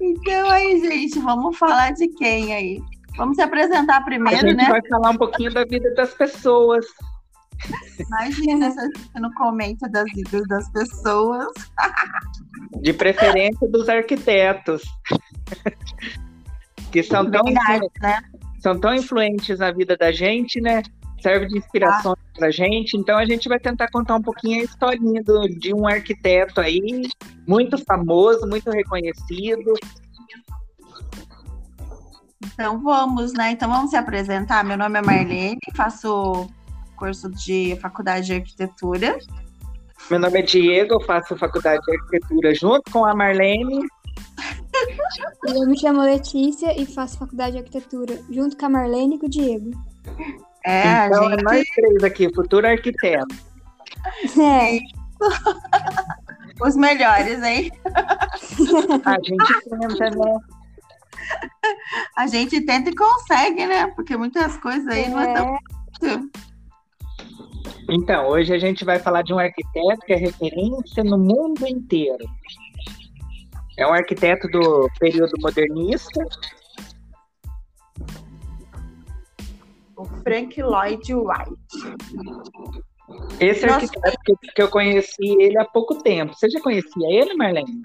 Então aí, gente, vamos falar de quem aí? Vamos se apresentar primeiro, A gente né? vai falar um pouquinho da vida das pessoas. Imagina se a gente não comenta das vidas das pessoas. De preferência dos arquitetos. que são tão, Verdade, né? são tão influentes na vida da gente, né? Serve de inspiração Ah. pra gente. Então a gente vai tentar contar um pouquinho a historinha do- de um arquiteto aí, muito famoso, muito reconhecido. Então vamos, né? Então vamos se apresentar. Meu nome é Marlene, faço curso de faculdade de arquitetura. Meu nome é Diego, eu faço faculdade de arquitetura junto com a Marlene. Eu me chamo Letícia e faço faculdade de arquitetura junto com a Marlene e com o Diego. É, então é gente. nós três aqui, futuro arquiteto. É, Os melhores, hein? A gente tenta, né? A gente tenta e consegue, né? Porque muitas coisas aí não é tão. Então, hoje a gente vai falar de um arquiteto que é referência no mundo inteiro. É um arquiteto do período modernista. O Frank Lloyd Wright. Esse Nossa. arquiteto que, que eu conheci ele há pouco tempo. Você já conhecia ele, Marlene?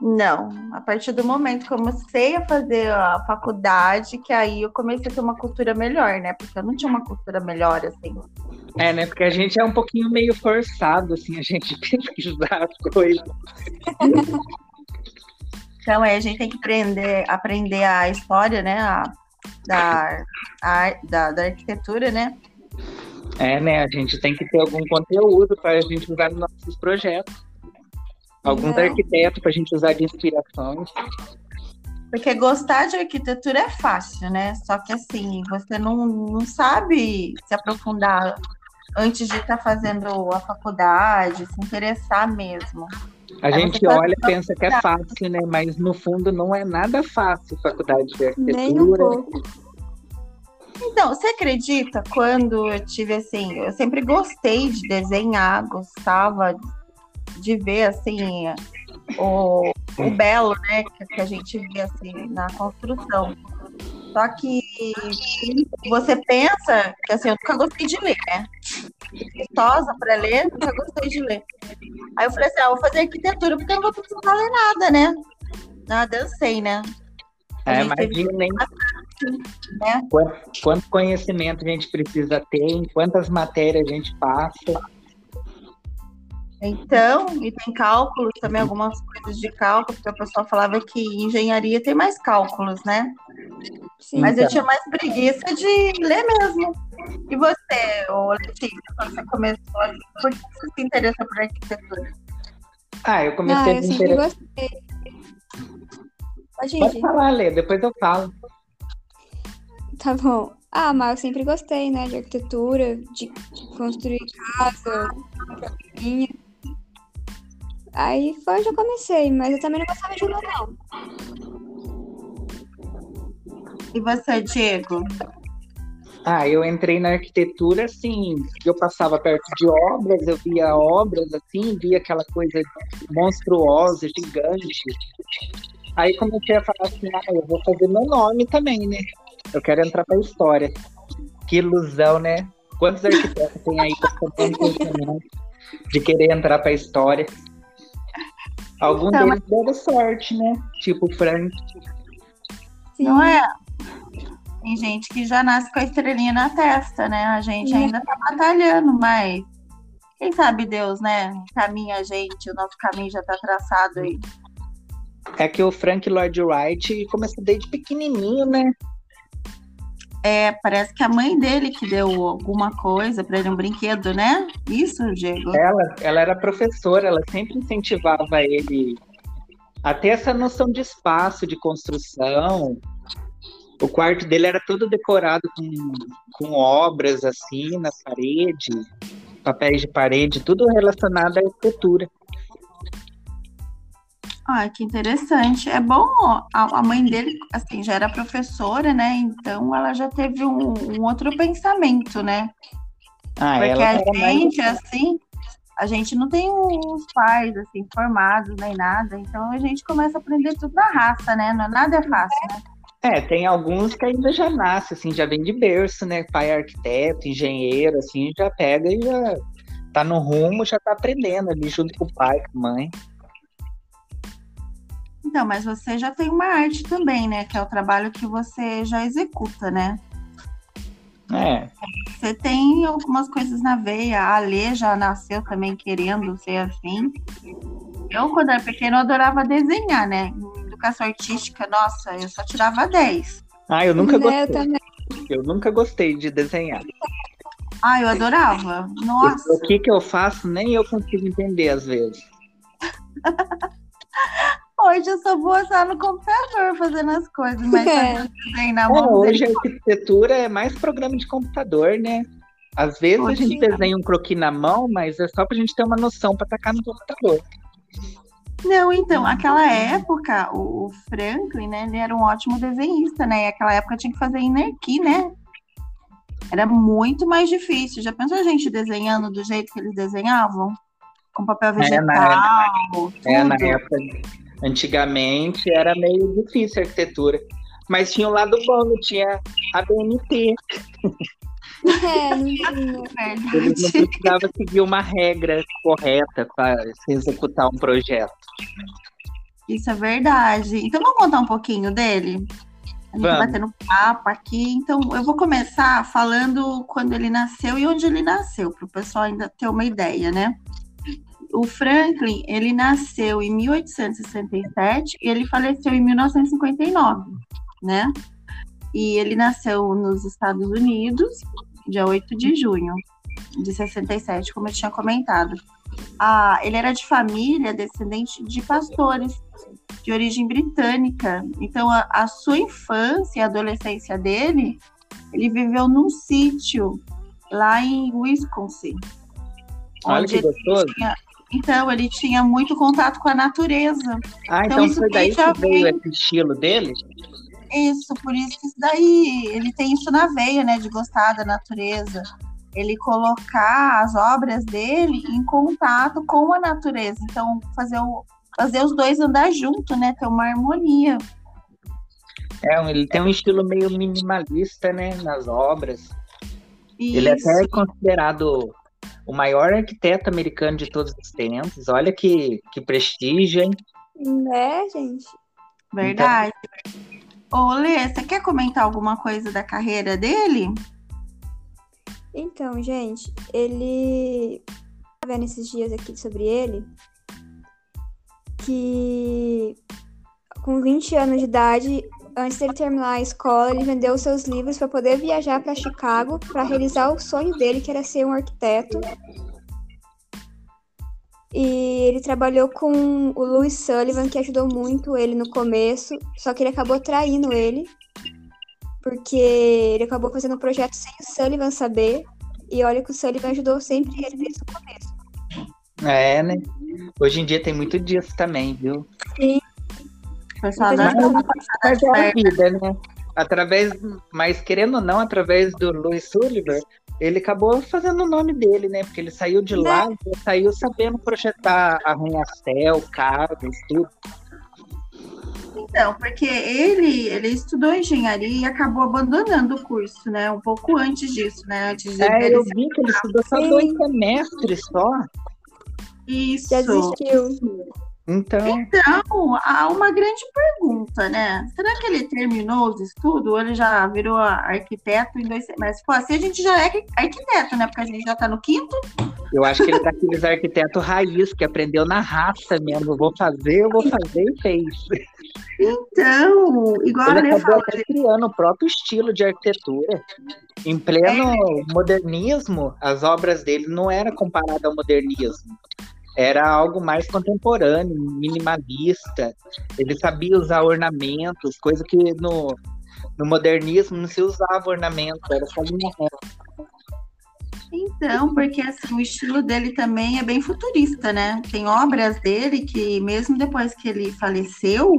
Não, a partir do momento que eu comecei a fazer a faculdade, que aí eu comecei a ter uma cultura melhor, né? Porque eu não tinha uma cultura melhor, assim. É, né? Porque a gente é um pouquinho meio forçado, assim, a gente pesquisar as coisas. Então, aí a gente tem que aprender, aprender a história, né? a- da, a- da, da arquitetura, né? É, né? A gente tem que ter algum conteúdo para a gente usar nos nossos projetos. Alguns Não. arquitetos para a gente usar de inspirações. Porque gostar de arquitetura é fácil, né? Só que assim, você não, não sabe se aprofundar antes de estar fazendo a faculdade, se interessar mesmo. A gente olha e pensa que é fácil, né? Mas no fundo não é nada fácil faculdade de nem um arquitetura. pouco. Então, você acredita quando eu tive assim, eu sempre gostei de desenhar, gostava de ver assim o, o belo, né, que, que a gente vê assim na construção. Só que você pensa que assim, eu nunca gostei de ler, né? Gostosa para ler, nunca gostei de ler. Aí eu falei assim, ah, vou fazer arquitetura porque eu não vou precisar ler nada, né? Nada, eu sei, né? A É, imagina, hein? né? Quanto, quanto conhecimento a gente precisa ter, em quantas matérias a gente passa. Então, e tem cálculos também, algumas coisas de cálculo, porque o pessoal falava que engenharia tem mais cálculos, né? Sim. Mas eu Então. tinha mais preguiça de ler mesmo. E você, ô Letícia, quando você começou, por que você se interessou por arquitetura? Ah, eu comecei Ah, a eu me sempre interessar. gostei. Pode falar, Lê, depois eu falo. Tá bom. Ah, mas eu sempre gostei, né, de arquitetura, de construir casa, minha. Aí foi onde eu comecei, mas eu também não gostava de ler, não. E você, Diego? Ah, eu entrei na arquitetura, assim, eu passava perto de obras, eu via obras, assim, via aquela coisa monstruosa, gigante. Aí comecei a falar assim, ah, eu vou fazer meu nome também, né? Eu quero entrar pra história. Que ilusão, né? Quantos arquitetos tem aí com tanto pensamento de querer entrar pra história? Algum Então, deles deram sorte, né? Tipo o Frank. Sim. Não é? Tem gente que já nasce com a estrelinha na testa, né? A gente Sim. ainda tá batalhando, mas quem sabe Deus, né? Caminha a gente, o nosso caminho já tá traçado aí. É que o Frank Lloyd Wright começou desde pequenininho, né? É, parece que a mãe dele que deu alguma coisa pra ele, um brinquedo, né? Isso, Diego? Ela, ela era professora, ela sempre incentivava ele a ter essa noção de espaço, de construção. O quarto dele era todo decorado com, com obras assim na parede, papéis de parede, tudo relacionado à arquitetura. Ah, que interessante. É bom, a, mãe dele, assim, já era professora, né? Então ela já teve um, um outro pensamento, né? Ah, Porque ela a gente, assim, a gente não tem os pais assim formados nem nada, então a gente começa a aprender tudo na raça, né? Não, nada é fácil, né? É, tem alguns que ainda já nasce, assim, já vem de berço, né? Pai é arquiteto, engenheiro, assim, já pega e já tá no rumo, já tá aprendendo ali junto com o pai, com a mãe. Então, mas você já tem uma arte também, né? Que é o trabalho que você já executa, né? É. Você tem algumas coisas na veia. A Alê já nasceu também querendo ser assim. Eu, quando era pequena, eu adorava desenhar, né? Em educação artística, nossa, eu só tirava 10. Ah, eu nunca Né, gostei. Eu também. Eu nunca gostei de desenhar. Ah, eu adorava. Nossa. O que que eu faço, nem eu consigo entender às vezes. Hoje eu sou boa só no computador fazendo as coisas, mas É. desenho na É, mão hoje a arquitetura é mais programa de computador, né? Às vezes a Hoje gente é. desenha um croquis na mão, mas é só pra gente ter uma noção pra tacar no computador. Não, então, aquela época, o Franklin, né, ele era um ótimo desenhista, né? E aquela época tinha que fazer inerqui, né? Era muito mais difícil. Já pensou a gente desenhando do jeito que eles desenhavam? Com papel É, na vegetal, tudo. É, na época, antigamente era meio difícil a arquitetura. Mas tinha o lado bom, não tinha a BNT. É, não tinha. Eles não Verdade. precisavam seguir uma regra correta para se executar um projeto. Isso é verdade. Então vamos contar um pouquinho dele? A gente Vamos. vai batendo papo aqui. Então eu vou começar falando quando ele nasceu e onde ele nasceu, para o pessoal ainda ter uma ideia, né? O Franklin, ele nasceu em 1867 e ele faleceu em 1959, né? E ele nasceu nos Estados Unidos, dia 8 de junho de 67, como eu tinha comentado. Ah, ele era de família descendente de pastores de origem britânica. Então, a, a sua infância e adolescência dele, ele viveu num sítio lá em Wisconsin. Olha que gostoso. tinha- então, ele tinha muito contato com a natureza. Ah, Então, então isso foi daí que veio esse estilo dele? Isso, por isso que isso daí, ele tem isso na veia, né, de gostar da natureza. Ele colocar as obras dele em contato com a natureza. Então, fazer, o, fazer os dois andar junto, né, ter uma harmonia. É, ele tem um estilo meio minimalista, né, nas obras. Ele é Isso. até considerado o maior arquiteto americano de todos os tempos. Olha que, que prestígio, hein? Né, gente? Verdade. Ô, Lê, você quer comentar alguma coisa da carreira dele? Então, gente, ele. Tava vendo esses dias aqui sobre ele. Que com 20 anos de idade, antes dele terminar a escola, ele vendeu seus livros para poder viajar para Chicago para realizar o sonho dele, que era ser um arquiteto. E ele trabalhou com o Louis Sullivan, que ajudou muito ele no começo, só que ele acabou traindo ele, porque ele acabou fazendo o projeto sem o Sullivan saber. E olha que o Sullivan ajudou sempre ele desde o começo. É, né? Hoje em dia tem muito disso também, viu? O passada Mas é a vida, né? Através, mas querendo ou não, através do Louis Sullivan, ele acabou fazendo o nome dele, né? Porque ele saiu de lá, ele saiu sabendo projetar arranha-céu, casas, tudo. Então, porque ele, ele estudou engenharia e acabou abandonando o curso, né? Um pouco antes disso, né? Antes de É, ele eu vi que ele estudou só dois semestres só. isso. Desistiu. Então, Então, há uma grande pergunta, né? Será que ele terminou os estudos ou ele já virou arquiteto em dois semestres? Se for assim, a gente já é arquiteto, né? Porque a gente já tá no quinto. eu acho que ele é daqueles arquitetos raiz, que aprendeu na raça mesmo. Vou fazer, eu vou fazer e fez. Então, igual a Ele Lê acabou falou, até criando o próprio estilo de arquitetura. Em pleno modernismo, as obras dele não eram comparadas ao modernismo. Era algo mais contemporâneo, minimalista. Ele sabia usar ornamentos, coisa que no, no modernismo não se usava ornamento, era só linha reta. Então, porque assim, o estilo dele também é bem futurista, né? Tem obras dele que, mesmo depois que ele faleceu,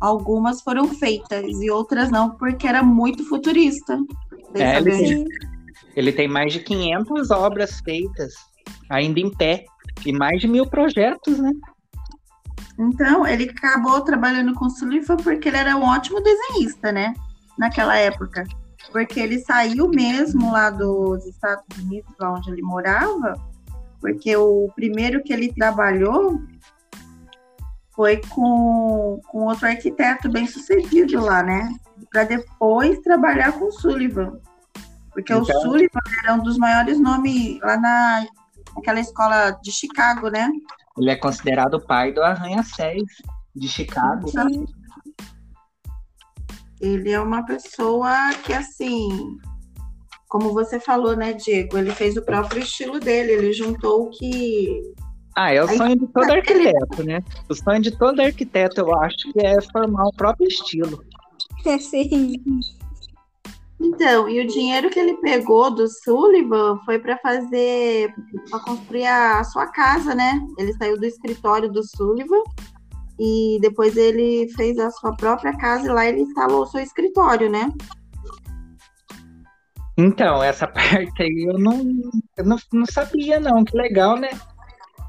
algumas foram feitas e outras não, porque era muito futurista. É, ele tem-. Ele tem mais de 500 obras feitas. ainda em pé. E mais de mil projetos, né? Então, ele acabou trabalhando com o Sullivan porque ele era um ótimo desenhista, né? Naquela época. Porque ele saiu mesmo lá dos Estados Unidos, lá onde ele morava, porque o primeiro que ele trabalhou foi com, com outro arquiteto bem sucedido lá, né? Para depois trabalhar com o Sullivan. Porque então... o Sullivan era um dos maiores nomes lá na, naquela escola de Chicago, né? Ele é considerado o pai do Arranha-Céus de Chicago. Sim. Ele é uma pessoa que, assim, como você falou, né, Diego? Ele fez o próprio estilo dele, ele juntou o que. Ah, é o sonho de todo arquiteto, né? O sonho de todo arquiteto, eu acho, que é formar o próprio estilo. É, sim. Então, e o dinheiro que ele pegou do Sullivan foi para fazer, para construir a sua casa, né? Ele saiu do escritório do Sullivan e depois ele fez a sua própria casa e lá ele instalou o seu escritório, né? Então, essa parte aí eu não, eu não, não sabia, não. Que legal, né?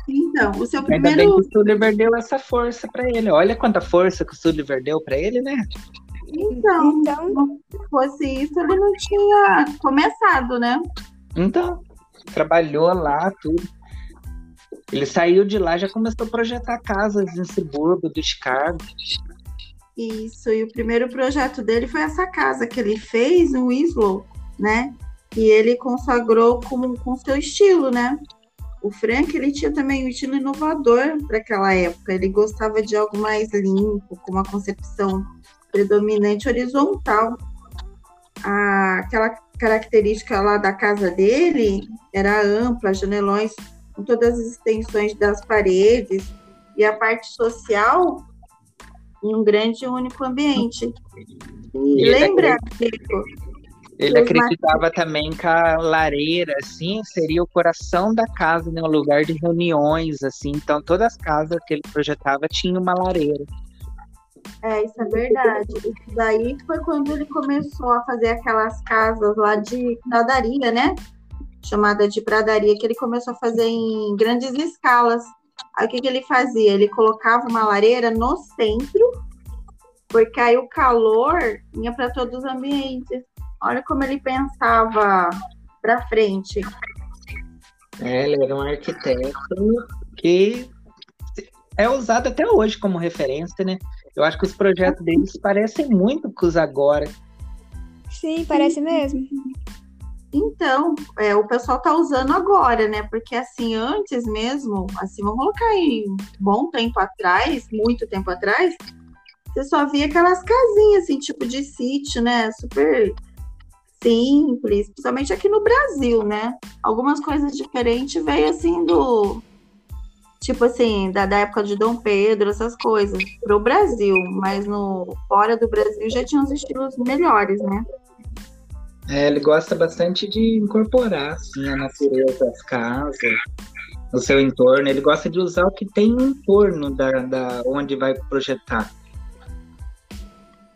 Então, o seu primeiro. Ainda bem que o Sullivan deu essa força para ele. Olha quanta força que o Sullivan deu para ele, né? Então, então, se fosse isso, ele não tinha começado, né? Então, trabalhou lá, tudo. Ele saiu de lá já começou a projetar casas em subúrbio do Chicago. Isso, e o primeiro projeto dele foi essa casa que ele fez no Winslow, né? E ele consagrou com, com seu estilo, né? O Frank, ele tinha também um estilo inovador para aquela época. Ele gostava de algo mais limpo, com uma concepção predominante horizontal. A, aquela característica lá da casa dele era ampla, janelões com todas as extensões das paredes e a parte social em um grande e único ambiente. E, e lembra, ele acreditava também que a lareira, assim, seria o coração da casa, né? Um lugar de reuniões, assim. Então, todas as casas que ele projetava tinham uma lareira. É, isso é verdade. Daí foi quando ele começou a fazer aquelas casas lá de pradaria, né? Chamada de pradaria, que ele começou a fazer em grandes escalas. Aí o que, que ele fazia? Ele colocava uma lareira no centro, porque aí o calor ia para todos os ambientes. Olha como ele pensava para frente. É, ele era um arquiteto que é usado até hoje como referência, né? Eu acho que os projetos deles parecem muito com os agora. Sim, parece mesmo. Então, é, o pessoal tá usando agora, né? Porque assim, antes mesmo, assim, vamos colocar aí um bom tempo atrás, muito tempo atrás, você só via aquelas casinhas, assim, tipo de sítio, né? Super simples, principalmente aqui no Brasil, né? Algumas coisas diferentes veio assim do tipo assim, da, da época de Dom Pedro, essas coisas, para o Brasil, mas no fora do Brasil já tinha uns estilos melhores, né? É, ele gosta bastante de incorporar assim, a natureza, as casas, o seu entorno. Ele gosta de usar o que tem no entorno da, da onde vai projetar.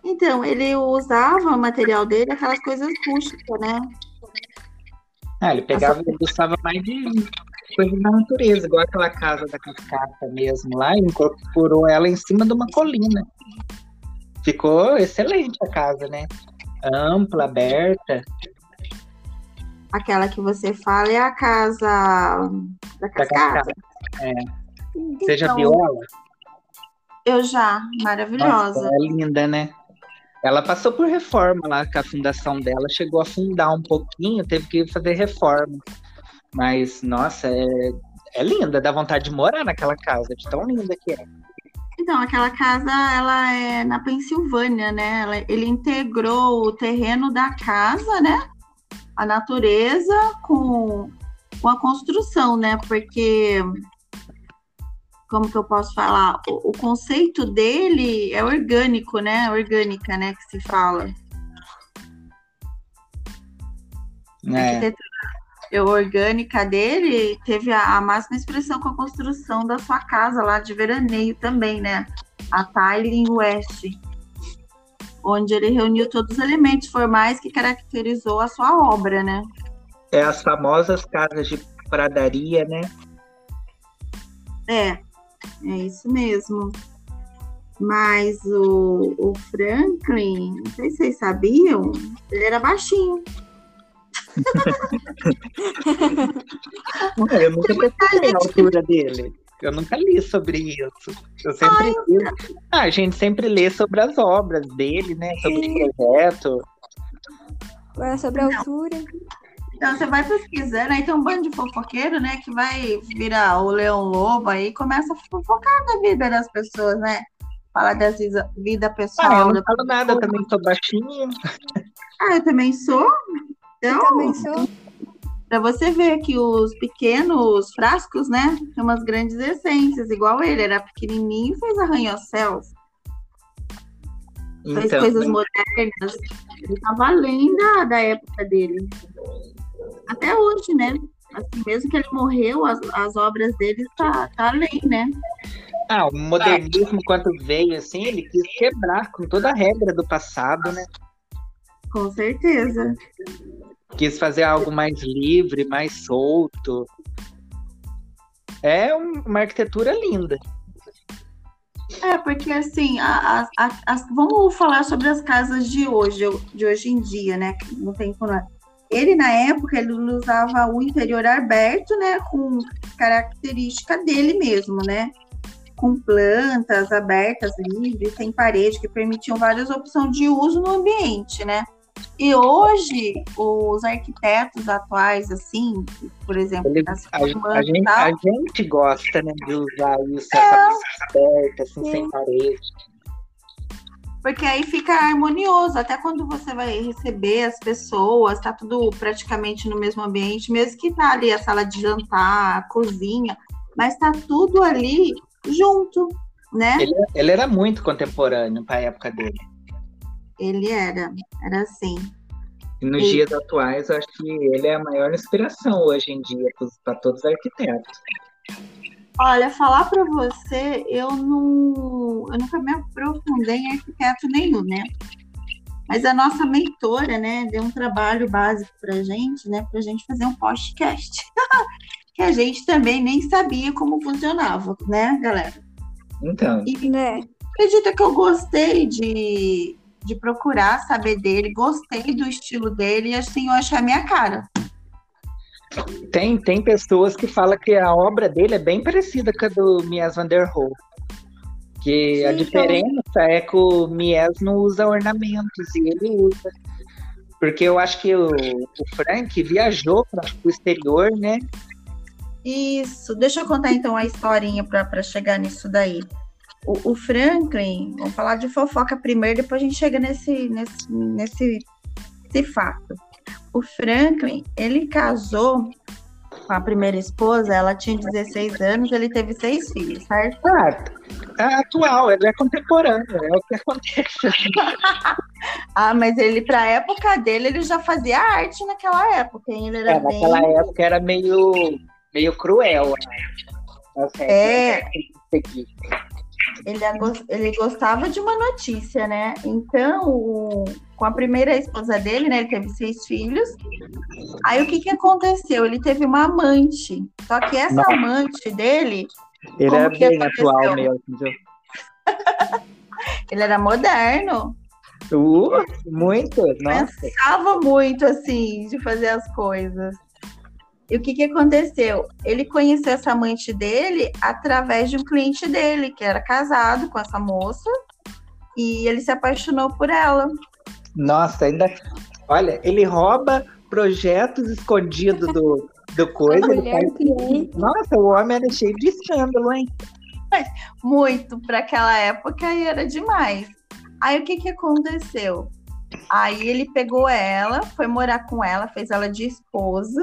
Então, ele usava o material dele, aquelas coisas rústicas, né? Ah, ele pegava e gostava mais de coisa da natureza, igual aquela casa da cascata mesmo lá, incorporou ela em cima de uma colina. Ficou excelente a casa, né? Ampla, aberta. Aquela que você fala é a casa da cascata. Da. É. Você já então, viu ela? Eu já, maravilhosa. Nossa, é linda, né? Ela passou por reforma lá, que a fundação dela chegou a fundar um pouquinho, teve que fazer reforma. Mas, nossa, é, é linda, dá vontade de morar naquela casa, de tão linda que é. Então, aquela casa, ela é na Pensilvânia, né? Ela, ele integrou o terreno da casa, né? A natureza com, com a construção, né? Porque, como que eu posso falar? O, o conceito dele é orgânico, né? Orgânica, né? Que se fala. É orgânica dele teve a, a, máxima expressão com a construção da sua casa lá de veraneio também, né? A Tiling West, onde ele reuniu todos os elementos formais que caracterizou a sua obra, né? É as famosas casas de pradaria, né? É, é isso mesmo. Mas o, o Franklin, não sei se vocês sabiam, ele era baixinho. Eu nunca pesquisei a altura dele. Eu nunca li sobre isso. Eu sempre Ai, li. Ah, a gente sempre lê sobre as obras dele, né? Sobre o projeto. Agora sobre a altura. Então você vai pesquisando, aí tem um bando de fofoqueiro, né? Que vai virar o Leão Lobo aí começa a fofocar da vida das pessoas, né? Falar das vida, vida pessoal. Ah, eu não falo nada, eu também sou baixinho. Ah, eu também sou. Então. Pra você ver que os pequenos frascos, né? Tem umas grandes essências, igual ele, era pequenininho e fez arranha-céus. Então, fez coisas né? modernas. Ele tava além da, da época dele. Até hoje, né? Assim, mesmo que ele morreu, as, as obras dele tá, tá além, né? Ah, o modernismo, quando veio, assim, ele quis quebrar com toda a regra do passado, né? Com certeza. Quis fazer algo mais livre, mais solto. É uma arquitetura linda. É, porque assim, a, a, a, vamos falar sobre as casas de hoje, de hoje em dia, né? No tempo, né? Ele, na época, ele usava o interior aberto, né? Com característica dele mesmo, né? Com plantas abertas, livres, sem parede, que permitiam várias opções de uso no ambiente, né? E hoje, os arquitetos atuais, assim, por exemplo, Ele, a, a, gente, a, gente, gosta né, de usar isso, é, essa aberta, assim, sim. sem parede. Porque aí fica harmonioso, até quando você vai receber as pessoas, tá tudo praticamente no mesmo ambiente, mesmo que tá ali a sala de jantar, a cozinha, mas tá tudo ali junto, né? Ele, ele era muito contemporâneo para a época dele. Ele era, era assim. E nos e... dias atuais, eu acho que ele é a maior inspiração hoje em dia para todos os arquitetos. Olha, falar para você, eu não, eu nunca me aprofundei em arquiteto nenhum, né? Mas a nossa mentora, né, deu um trabalho básico para gente, né, para gente fazer um podcast, que a gente também nem sabia como funcionava, né, galera? Então. E, né, acredita que eu gostei de, de procurar saber dele, gostei do estilo dele e assim eu achei a minha cara. Tem, tem pessoas que falam que a obra dele é bem parecida com a do Mies van der Rohe. Que Sim, a diferença então... é que o Mies não usa ornamentos e ele usa. Porque eu acho que o, o Frank viajou para o exterior, né? Isso. Deixa eu contar então a historinha para chegar nisso daí o, o, Franklin, vamos falar de fofoca primeiro, depois a gente chega nesse, nesse, nesse, nesse fato. O Franklin, ele casou com a primeira esposa, ela tinha 16 anos, ele teve seis filhos, certo? Ah, é atual, ele é contemporâneo, é o que acontece. ah, mas ele, para a época dele, ele já fazia arte naquela época, hein? Ele era é, bem... naquela época era meio, meio cruel. Né? É. é ele, ele gostava de uma notícia, né? Então, o, com a primeira esposa dele, né? Ele teve seis filhos. Aí o que que aconteceu? Ele teve uma amante. Só que essa amante dele. Ele era bem aconteceu? atual mesmo. ele era moderno. Uh, muito, nossa. Pensava muito, assim, de fazer as coisas. E o que, que aconteceu? Ele conheceu essa amante dele através de um cliente dele, que era casado com essa moça, e ele se apaixonou por ela. Nossa, ainda. Olha, ele rouba projetos escondidos do, do coisa. Faz... Nossa, o homem era cheio de escândalo, hein? Muito, para aquela época e era demais. Aí o que, que aconteceu? Aí ele pegou ela, foi morar com ela, fez ela de esposa,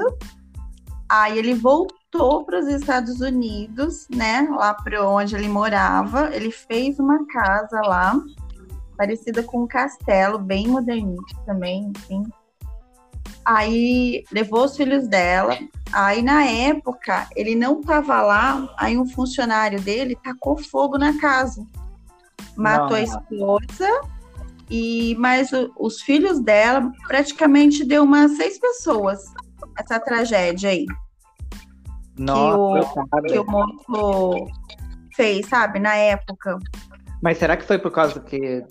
Aí ele voltou para os Estados Unidos, né? Lá para onde ele morava. Ele fez uma casa lá, parecida com um castelo, bem modernista também, enfim. Aí levou os filhos dela. Aí na época ele não estava lá. Aí um funcionário dele tacou fogo na casa, matou não. a esposa e mais os filhos dela praticamente deu umas seis pessoas essa tragédia aí. Nossa, que, o, que o fez, sabe, na época. Mas será que foi por causa que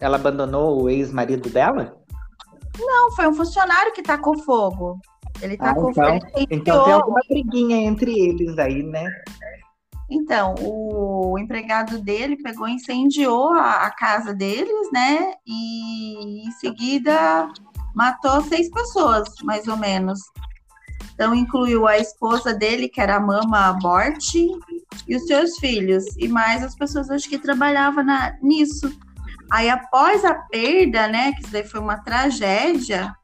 ela abandonou o ex-marido dela? Não, foi um funcionário que tacou fogo. Ele tacou ah, então, fogo. Então tem alguma briguinha entre eles aí, né? Então, o empregado dele pegou e incendiou a, a casa deles, né? E em seguida matou seis pessoas, mais ou menos. Então, incluiu a esposa dele, que era a Mama Borte, e os seus filhos, e mais as pessoas acho que trabalhavam na, nisso. Aí, após a perda, né, que isso daí foi uma tragédia,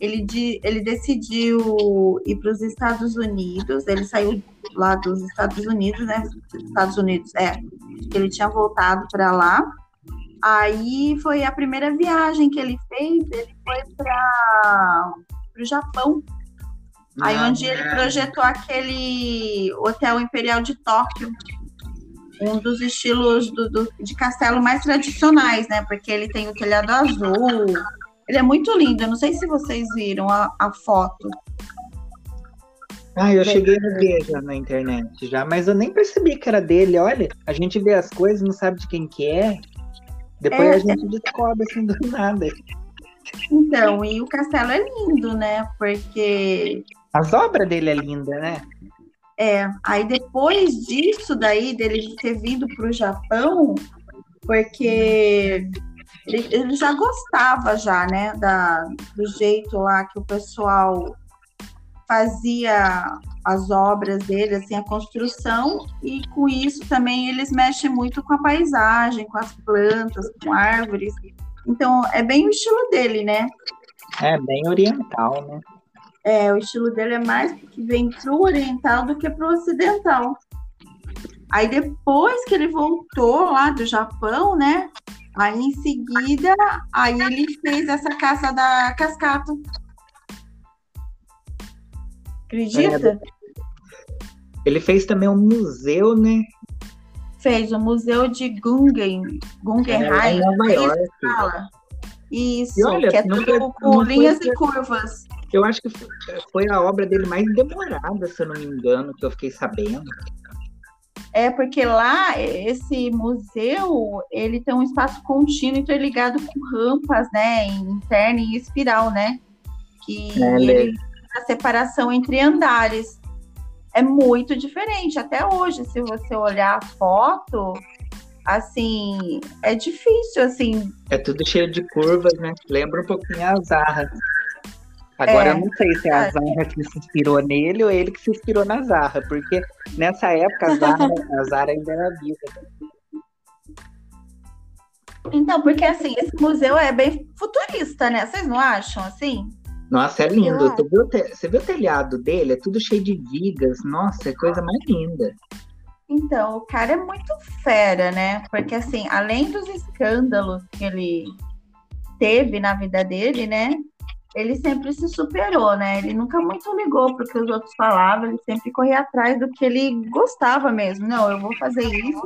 ele, de, ele decidiu ir para os Estados Unidos, ele saiu lá dos Estados Unidos, né, Estados Unidos, é, ele tinha voltado para lá, aí foi a primeira viagem que ele fez, ele foi para o Japão, aí ah, onde ele projetou aquele Hotel Imperial de Tóquio, um dos estilos do, do, de castelo mais tradicionais, né? Porque ele tem o telhado azul. Ele é muito lindo. Eu não sei se vocês viram a, a foto. Ah, eu cheguei a ver já na internet já, mas eu nem percebi que era dele. Olha, a gente vê as coisas, não sabe de quem que é. Depois é, a gente descobre assim do nada. Então, e o castelo é lindo, né? Porque. As obras dele é linda, né? É, aí depois disso daí, dele ter vindo para o Japão, porque ele, ele, já gostava já, né, da, do jeito lá que o pessoal fazia as obras dele, assim, a construção, e com isso também eles mexem muito com a paisagem, com as plantas, com árvores. Então, é bem o estilo dele, né? É, bem oriental, né? É, o estilo dele é mais que vem pro oriental do que pro ocidental. Aí depois que ele voltou lá do Japão, né? Aí em seguida, aí ele fez essa caça da cascata. Acredita? Ele fez também um museu, né? Fez o museu de Gungen, Guggenheim. É, Nova York. Isso, olha, que é tudo com linhas e curvas. Eu acho que foi a obra dele mais demorada, se eu não me engano, que eu fiquei sabendo. É porque lá esse museu ele tem um espaço contínuo interligado com rampas, né, interna e espiral, né, que é, ele a separação entre andares é muito diferente até hoje. Se você olhar a foto, assim, é difícil, assim. É tudo cheio de curvas, né? Lembra um pouquinho a Zarra. Agora é, eu não sei se é a Zara que se inspirou nele ou ele que se inspirou na Zara, porque nessa época a Zara, a Zara ainda era viva. Então, porque assim, esse museu é bem futurista, né? Vocês não acham assim? Nossa, é lindo. Você viu, você viu o telhado dele? É tudo cheio de vigas. Nossa, é coisa mais linda. Então, o cara é muito fera, né? Porque assim, além dos escândalos que ele teve na vida dele, né? ele sempre se superou, né? Ele nunca muito ligou para o que os outros falavam, ele sempre corria atrás do que ele gostava mesmo. Não, eu vou fazer isso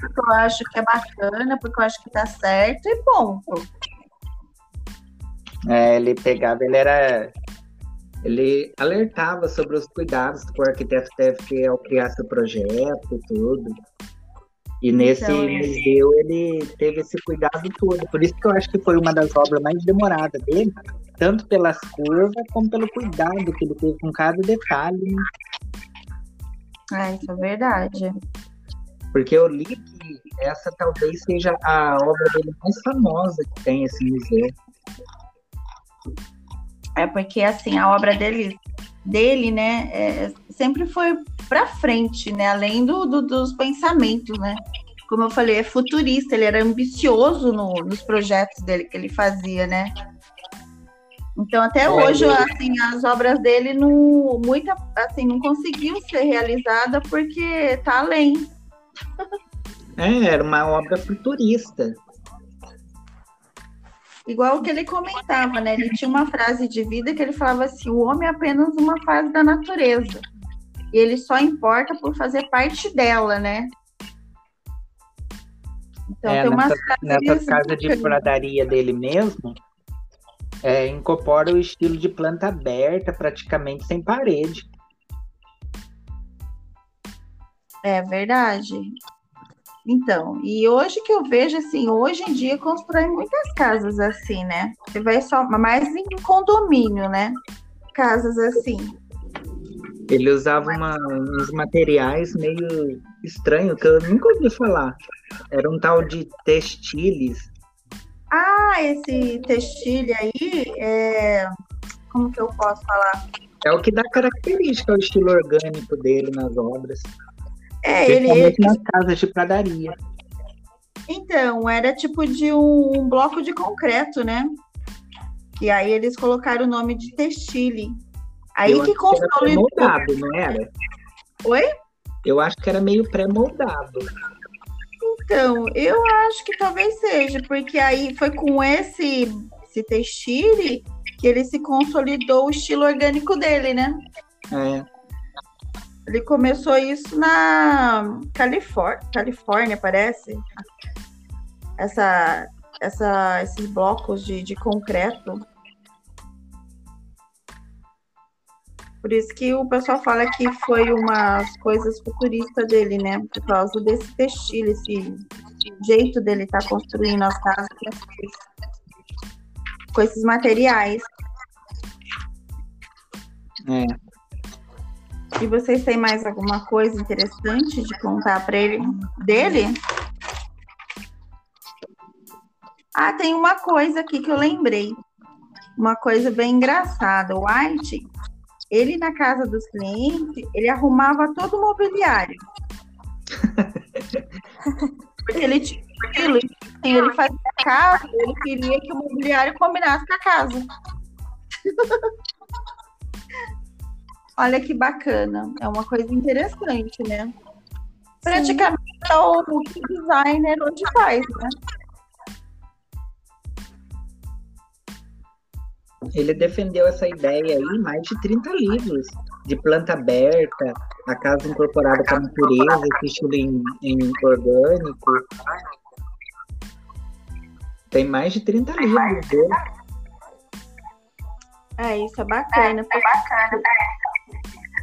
porque eu acho que é bacana, porque eu acho que tá certo e ponto. É, ele pegava, ele era. Ele alertava sobre os cuidados que o arquiteto deve ter ao criar seu projeto e tudo. E nesse então, museu ele teve esse cuidado todo. Por isso que eu acho que foi uma das obras mais demoradas dele, tanto pelas curvas como pelo cuidado que ele teve com cada detalhe. Ah, isso é verdade. Porque eu li que essa talvez seja a obra dele mais famosa que tem esse museu. É porque assim, a obra dele, dele né, é, sempre foi para frente, né? Além do, do, dos pensamentos, né? Como eu falei, é futurista, ele era ambicioso no, nos projetos dele que ele fazia, né? Então até é, hoje, assim, as obras dele não, muita, assim, não conseguiu ser realizada porque tá além. É, era uma obra futurista. Igual o que ele comentava, né? Ele tinha uma frase de vida que ele falava assim: o homem é apenas uma fase da natureza e ele só importa por fazer parte dela, né? Então é, tem umas nessa, nessa casa de pradaria dele mesmo, é, incorpora o estilo de planta aberta, praticamente sem parede. É verdade. Então, e hoje que eu vejo assim, hoje em dia constroem muitas casas assim, né? Você vai só mais em condomínio, né? Casas assim. Ele usava uma, uns materiais meio estranhos que eu nunca ouvi falar. Era um tal de textiles. Ah, esse textile aí, é... como que eu posso falar? É o que dá característica ao estilo orgânico dele nas obras. É, ele, ele... nas casas de pradaria. Então, era tipo de um, bloco de concreto, né? E aí eles colocaram o nome de textile. Aí Eu que consolidou. Pré-moldado, não era? Oi? Eu acho que era meio pré-moldado. Então, eu acho que talvez seja, porque aí foi com esse, esse textile que ele se consolidou o estilo orgânico dele, né? É. Ele começou isso na Califórnia, Califórnia parece. Essa, essa, esses blocos de, de concreto. Por isso que o pessoal fala que foi umas coisas futuristas dele, né? Por causa desse textil, esse jeito dele estar tá construindo as casas com esses materiais. É. E vocês têm mais alguma coisa interessante de contar para ele dele? Ah, tem uma coisa aqui que eu lembrei. Uma coisa bem engraçada. O White, ele na casa dos clientes, ele arrumava todo o mobiliário. Porque ele tinha aquilo, ele fazia a casa, ele queria que o mobiliário combinasse com a casa. Olha que bacana. É uma coisa interessante, né? Praticamente é o que o designer hoje faz, né? Ele defendeu essa ideia aí em mais de 30 livros. De planta aberta, a casa incorporada com a natureza, esse estilo em, em orgânico. Tem mais de 30 livros dele. É, isso é bacana. Porque,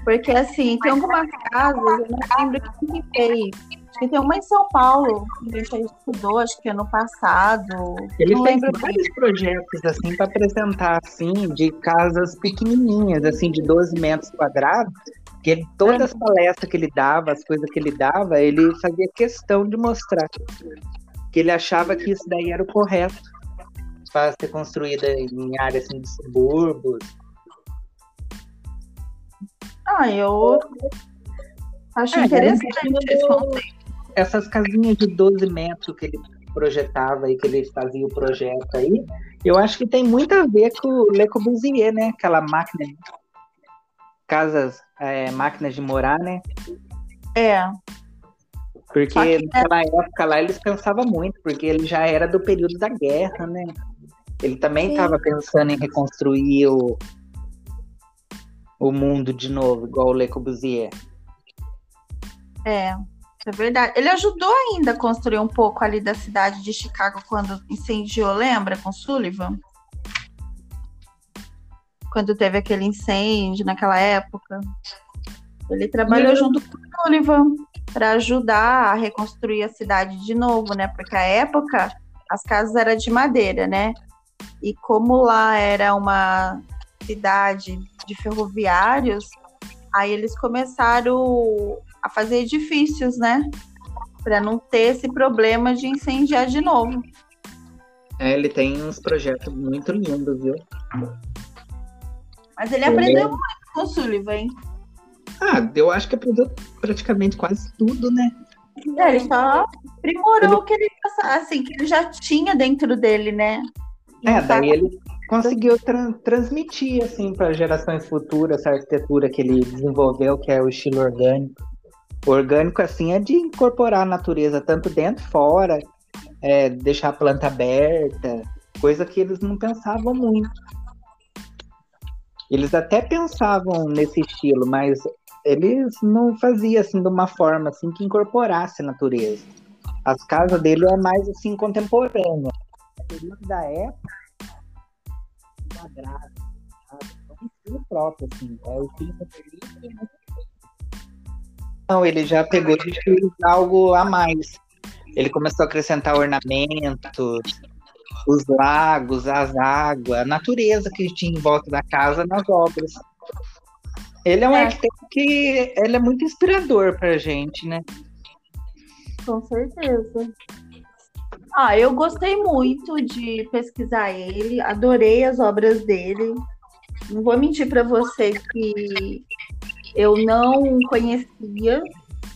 porque assim, tem algumas casas, eu não lembro quem que fez. Acho que tem uma em São Paulo, que a gente estudou, acho que ano passado. Ele não fez lembro vários projetos assim para apresentar assim de casas pequenininhas, assim de 12 metros quadrados. Que ele, todas as palestras que ele dava, as coisas que ele dava, ele fazia questão de mostrar que ele achava que isso daí era o correto para ser construída em áreas assim, de subúrbios. Ah, eu acho É, interessante esse conceito. Essas casinhas de 12 metros que ele projetava e que ele fazia o projeto aí, eu acho que tem muito a ver com o Le Corbusier, né? Aquela máquina, casas, é, máquinas de morar, né? É, Porque que- naquela época lá eles pensavam muito, porque ele já era do período da guerra, né? Ele também estava pensando em reconstruir o, o mundo de novo, igual o Le Corbusier. é, é verdade. Ele ajudou ainda a construir um pouco ali da cidade de Chicago quando incendiou, lembra, com Sullivan? Quando teve aquele incêndio naquela época. Ele trabalhou Não. junto com o Sullivan para ajudar a reconstruir a cidade de novo, né? Porque a época as casas eram de madeira, né? E como lá era uma cidade de ferroviários, aí eles começaram a fazer edifícios, né? Para não ter esse problema de incendiar de novo. É, ele tem uns projetos muito lindos, viu? Mas ele Ele- aprendeu muito com o Sullivan, hein? Ah, eu acho que aprendeu praticamente quase tudo, né? É, ele só aprimorou o que ele assim, que ele já tinha dentro dele, né? É, daí ele conseguiu tran- transmitir assim para gerações futuras essa arquitetura que ele desenvolveu, que é o estilo orgânico. O orgânico assim é de incorporar a natureza tanto dentro fora, é, deixar a planta aberta, coisa que eles não pensavam muito. Eles até pensavam nesse estilo, mas eles não faziam assim de uma forma assim que incorporasse a natureza. As casas dele é mais assim contemporânea. Da época quadrado, sabe? É um estilo próprio, assim. É o mas Não, ele já pegou de algo a mais. Ele começou a acrescentar ornamentos, os lagos, as águas, a natureza que tinha em volta da casa nas obras. Ele é um é. arquiteto que ele é muito inspirador para a gente, né? Com certeza. Ah, eu gostei muito de pesquisar ele, adorei as obras dele. Não vou mentir para você que eu não conhecia,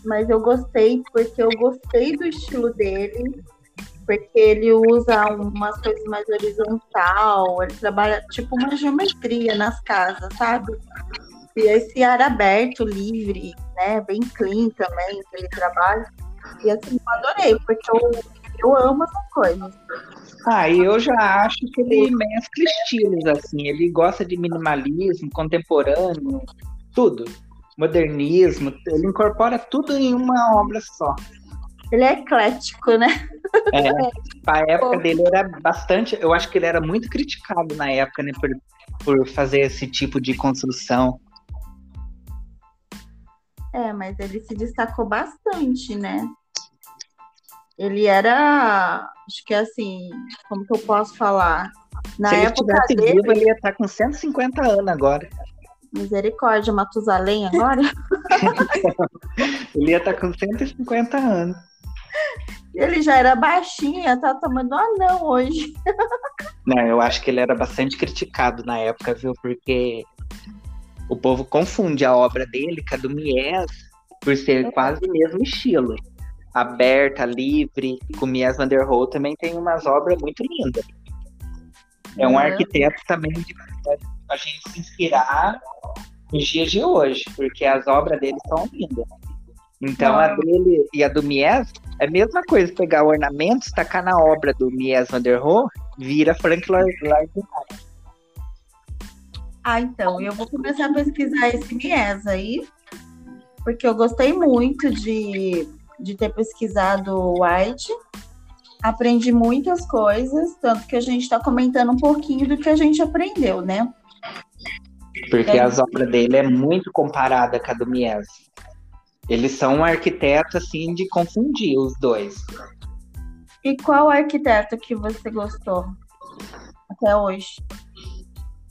mas eu gostei porque eu gostei do estilo dele, porque ele usa umas coisas mais horizontal, ele trabalha tipo uma geometria nas casas, sabe? E esse ar aberto, livre, né? Bem clean também, que ele trabalha. E assim, eu adorei, porque eu, eu amo essas coisas. Ah, e eu já acho que ele mescla estilos, assim. Ele gosta de minimalismo, contemporâneo, tudo. Modernismo, ele incorpora tudo em uma obra só. Ele é eclético, né? É, a época dele era bastante. Eu acho que ele era muito criticado na época, né? Por, por fazer esse tipo de construção. É, mas ele se destacou bastante, né? Ele era, acho que assim, como que eu posso falar? Na Se época ele estivesse dele, vivo, ele ia estar com 150 anos agora. Misericórdia, Matusalém agora? ele ia estar com 150 anos. Ele já era baixinho, ia estar tomando anão hoje. Não, eu acho que ele era bastante criticado na época, viu? Porque o povo confunde a obra dele com a do Mies por ser é. quase o mesmo estilo. Aberta, livre, com Mies van der Rohe também tem umas obras muito lindas. É um arquiteto também de a gente se inspirar nos dias de hoje, porque as obras dele são lindas. Então a dele e a do Mies é a mesma coisa, pegar ornamentos, tacar na obra do Mies van der Rohe, vira Frank Lloyd Wright. Ah, então, eu vou começar a pesquisar esse Mies aí, porque eu gostei muito de, de ter pesquisado o White. Aprendi muitas coisas, tanto que a gente está comentando um pouquinho do que a gente aprendeu, né? Porque é. as obras dele é muito comparada com a do Mies. Eles são um arquiteto, assim, de confundir os dois. E qual arquiteto que você gostou até hoje?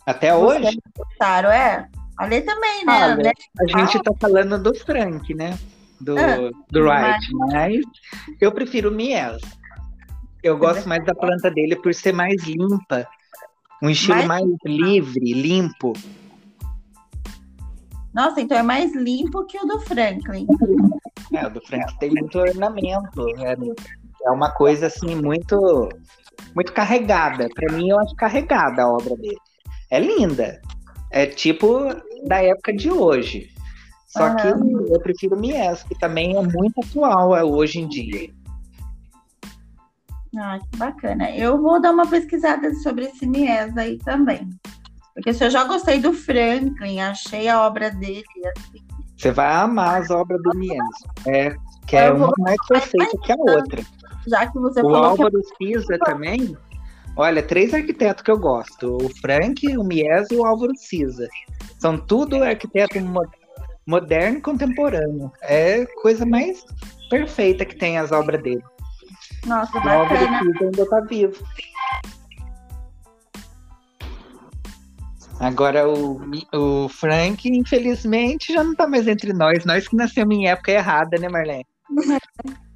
Até hoje? Gostaram, é? Ali também, né? Né? A gente ah. tá falando do Frank, né? Do, ah, do Wright, mas eu prefiro o Mies. Eu gosto mais da planta dele por ser mais limpa. Um estilo mais, mais livre, limpo. Nossa, então é mais limpo que o do Franklin. É, o do Franklin tem muito ornamento. É, é uma coisa assim muito muito carregada. Para mim, eu acho carregada a obra dele é linda. É tipo da época de hoje. Só uhum. que eu prefiro Mies, que também é muito atual é, hoje em dia. Ah, que bacana. Eu vou dar uma pesquisada sobre esse Mies aí também. Porque se eu já gostei do Franklin, achei a obra dele assim. Você vai amar as obras do Mies. É, que é uma mais perfeita que a outra. Já que você o Álvaro que... Pisa também Olha, três arquitetos que eu gosto: o Frank, o Mies e o Álvaro Cisa. São tudo arquiteto moderno e contemporâneo. É coisa mais perfeita que tem as obras dele. Nossa, o Álvaro Cisa ainda está vivo. Agora o, o Frank, infelizmente, já não está mais entre nós. Nós que nascemos em época errada, né, Marlene?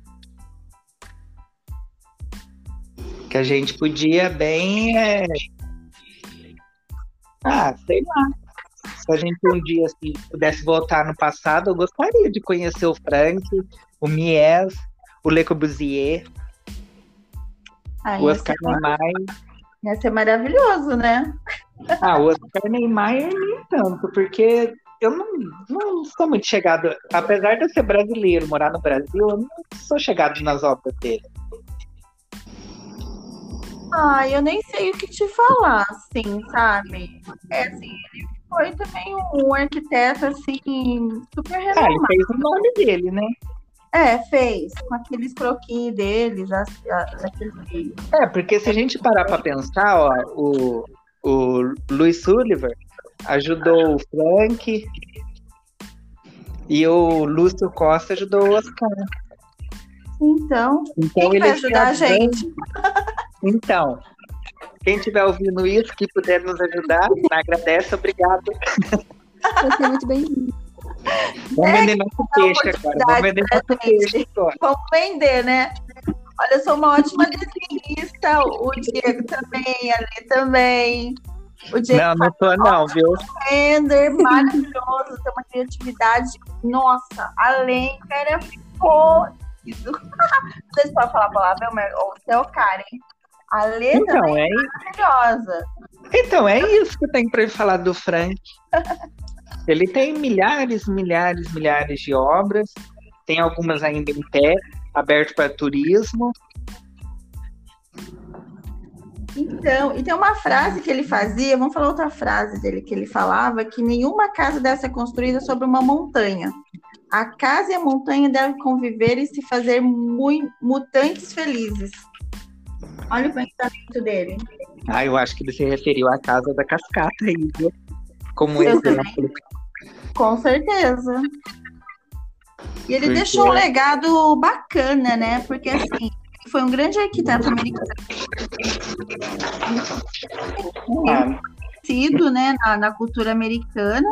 que a gente podia bem. É... Ah, sei lá. Se a gente um dia assim, pudesse voltar no passado, eu gostaria de conhecer o Frank, o Mies, o Le Corbusier, ah, o Oscar Niemeyer. Ia ser maravilhoso, né? Ah, o Oscar Niemeyer nem tanto, porque eu não, não sou muito chegado, apesar de eu ser brasileiro, morar no Brasil, eu não sou chegado nas obras dele. Ah, eu nem sei o que te falar, assim, sabe? É assim, ele foi também um arquiteto, assim, super renomado. Ah, ele fez o nome dele, né? É, fez, com aqueles croquinhos deles, aqueles... É, porque se a gente parar para pensar, ó, o, o Louis Sullivan ajudou o Frank, E o Lúcio Costa ajudou o Oscar. Então, Então quem vai ele ajudar a gente? Então, quem estiver ouvindo isso, que puder nos ajudar, agradece, obrigado. Vai ser muito bem-vindo. Vamos É, vender nosso peixe agora. Vamos vender pra nosso peixe agora. Vamos vender, né? Olha, eu sou uma ótima desenhista. O Diego também, a Lê também. O Diego Não, não tô não, viu? Render, maravilhoso, tem uma criatividade. Nossa, além, cara, ficou. Isso. Não sei se pode falar a palavra, mas é o cara, hein? A Lê também Então, é, é maravilhosa. então, é isso que eu tenho para falar do Frank. Ele tem milhares, milhares, milhares de obras. Tem algumas ainda em pé, aberto para turismo. Então, e tem uma frase que ele fazia, vamos falar outra frase dele, que ele falava que nenhuma casa deve ser construída sobre uma montanha. A casa e a montanha devem conviver e se fazer mutantes felizes. Olha o pensamento dele. Ah, eu acho que ele se referiu à casa da cascata aí, viu? Como Eu exemplo. Com certeza. E ele Porque- deixou um legado bacana, né? Porque assim, ele foi um grande arquiteto americano, Ah, conhecido, né, na, na cultura americana,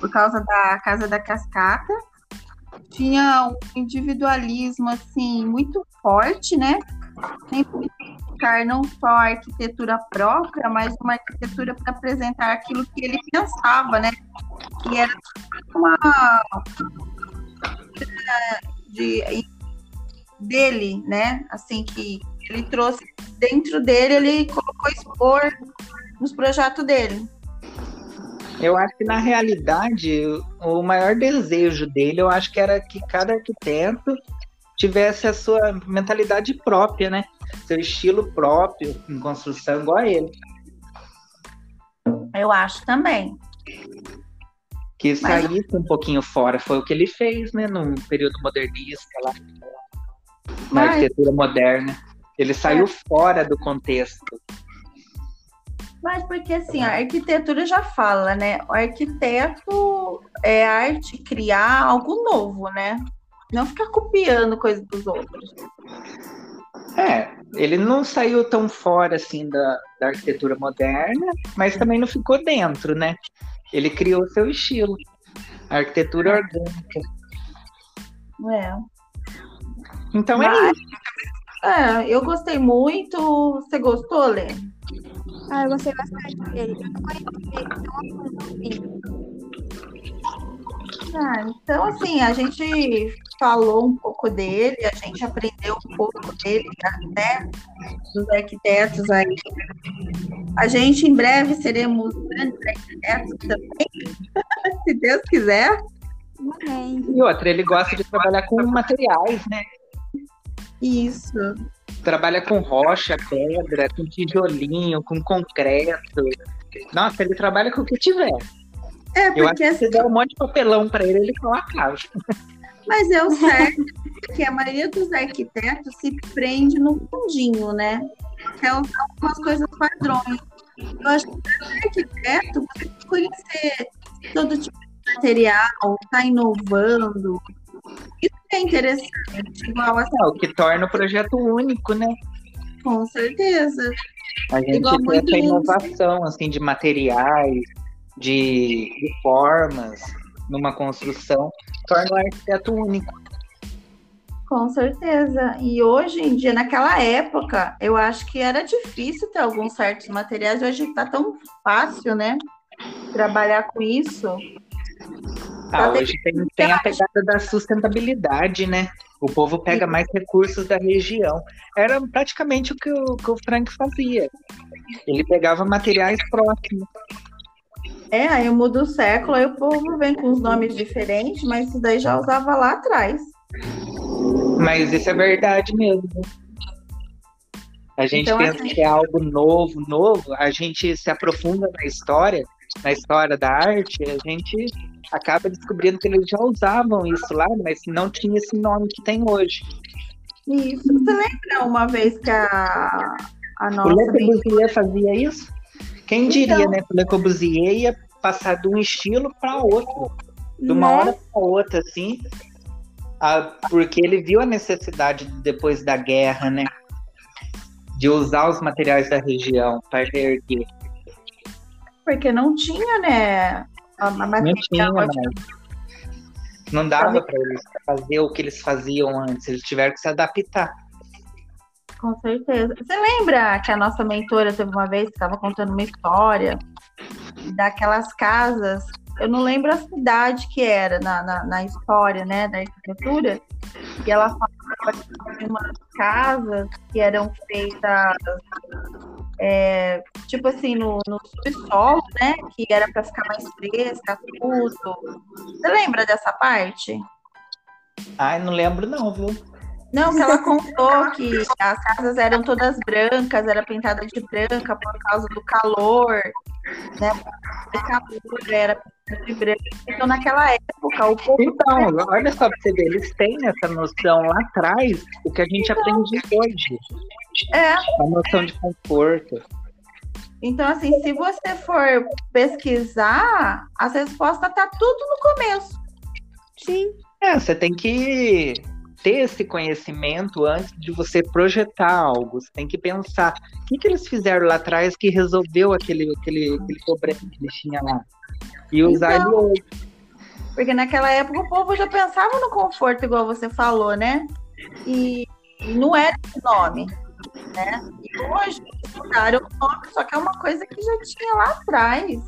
por causa da Casa da Cascata. Tinha um individualismo assim muito forte, né? Sempre buscar não só a arquitetura própria, mas uma arquitetura para apresentar aquilo que ele pensava, né? Que era uma de dele, né? Assim que ele trouxe dentro dele, ele colocou expor nos projetos dele. Eu acho que na realidade o maior desejo dele, eu acho que era que cada arquiteto tivesse a sua mentalidade própria, né? Seu estilo próprio em construção igual a ele. Eu acho também. Que Mas- saísse um pouquinho fora, foi o que ele fez, né? No período modernista lá, na Mas- arquitetura moderna. Ele saiu fora do contexto. Mas porque assim, a arquitetura já fala, né? O arquiteto é arte criar algo novo, né? Não ficar copiando coisa dos outros. É, ele não saiu tão fora assim da, da arquitetura moderna, mas também não ficou dentro, né? Ele criou seu estilo. A arquitetura orgânica. É. Então é Mas- isso. É, eu gostei muito. Você gostou, Lê? Ah, eu gostei bastante dele. Eu não conheci ele tão a fundo assim. Ah, então, assim, a gente falou um pouco dele, a gente aprendeu um pouco dele, né? Dos arquitetos aí. A gente, em breve, seremos grandes arquitetos também, se Deus quiser. Amém. E outra, ele gosta de trabalhar com materiais, né? Isso. Trabalha com rocha, pedra, com tijolinho, com concreto. Nossa, ele trabalha com o que tiver. É, Eu acho porque que se der um monte de papelão pra ele, ele fala a casa. Mas é o certo, porque a maioria dos arquitetos se prende no fundinho, né? É algumas coisas padrões. Eu acho que para arquiteto, você tem que conhecer todo tipo de material, tá inovando. Isso é interessante, igual assim, É o que torna o projeto único, né? com certeza. A gente Igual tem essa inovação, assim, de materiais, de, de formas numa construção, torna o arquiteto único. Com certeza. E hoje em dia, naquela época, eu acho que era difícil ter alguns certos materiais. Hoje tá tão fácil, né? Trabalhar com isso. Ah, hoje tem, tem a pegada da sustentabilidade, né? O povo pega mais recursos da região. Era praticamente o que o, que o Frank fazia. Ele pegava materiais próximos. É, aí muda o século, aí o povo vem com os nomes diferentes, mas isso daí já usava lá atrás. Mas isso é verdade mesmo. A gente Então, pensa assim- que é algo novo, novo, a gente se aprofunda na história, na história da arte, a gente acaba descobrindo que eles já usavam isso lá, mas não tinha esse nome que tem hoje. Isso. Você lembra uma vez que a, a O nossa. Le Corbusier fazia isso? Quem diria, Então. né? Que o Le Corbusier ia passar de um estilo para outro. De uma Né? hora para outra, assim, a- porque ele viu a necessidade depois da guerra, né? De usar os materiais da região para reerguer. Porque não tinha, né? A, a Não tinha, mas não dava para eles fazer o que eles faziam antes. Eles tiveram que se adaptar. Com certeza. Você lembra que a nossa mentora teve uma vez que estava contando uma história daquelas casas? Eu não lembro a cidade que era na, na, na história, né, da arquitetura. E ela falava de umas casas que eram feitas, é, tipo assim, no, no subsolo, né? Que era para ficar mais fresca, tudo. Você lembra dessa parte? Ai, não lembro não, viu? Não, que ela contou que as casas eram todas brancas, era pintada de branca por causa do calor, né? O calor era de branco. Então, naquela época, o povo. Então, olha só pra você ver, eles têm essa noção lá atrás, o que a gente aprende hoje. É, A noção de conforto. então, assim, se você for pesquisar, as respostas tá tudo no começo. Sim. É, você tem que ter esse conhecimento antes de você projetar algo. Você tem que pensar o que, que eles fizeram lá atrás que resolveu aquele, aquele, aquele problema que eles tinham lá. E usar Então, ele hoje. Porque naquela época o povo já pensava no conforto, igual você falou, né? E, e não era esse nome, né? E hoje mudaram o nome, só que é uma coisa que já tinha lá atrás.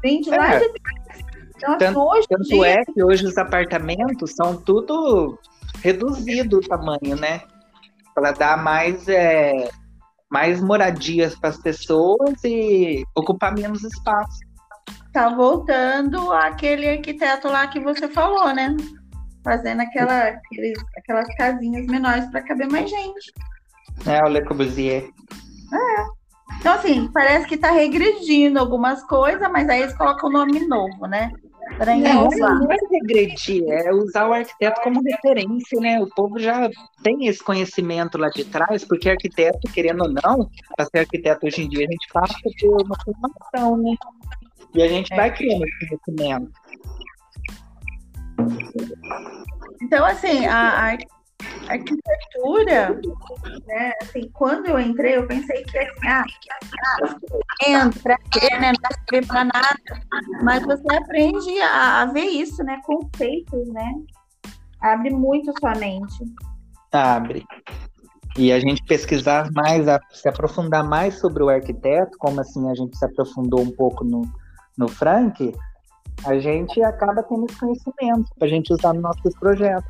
Vem de lá É. de trás. Então, assim, Tanto- hoje em Tanto dia, é que hoje os apartamentos são tudo reduzido o tamanho, né? Para dar mais, é, mais moradias para as pessoas e ocupar menos espaço. tá voltando aquele arquiteto lá que você falou, né? Fazendo aquela, aqueles, aquelas casinhas menores para caber mais gente. É, o Le Corbusier. Então, assim, parece que tá regredindo algumas coisas, mas aí eles colocam o nome novo, né? Pra Não, não é regredir, é usar o arquiteto como referência, né? O povo já tem esse conhecimento lá de trás, porque arquiteto, querendo ou não, para ser arquiteto hoje em dia, a gente passa por uma formação, né? E a gente É. vai criando esse conhecimento. Então, assim, a, a arquitetura, né, assim, quando eu entrei, eu pensei que assim, ah, ah, entra, quê, né, não vai servir para nada, mas você aprende a, a ver isso, né, conceitos, né, abre muito sua mente. Abre. E a gente pesquisar mais, a- se aprofundar mais sobre o arquiteto, como assim a gente se aprofundou um pouco no, no Frank, a gente acaba tendo esse conhecimento para a gente usar nos nossos projetos.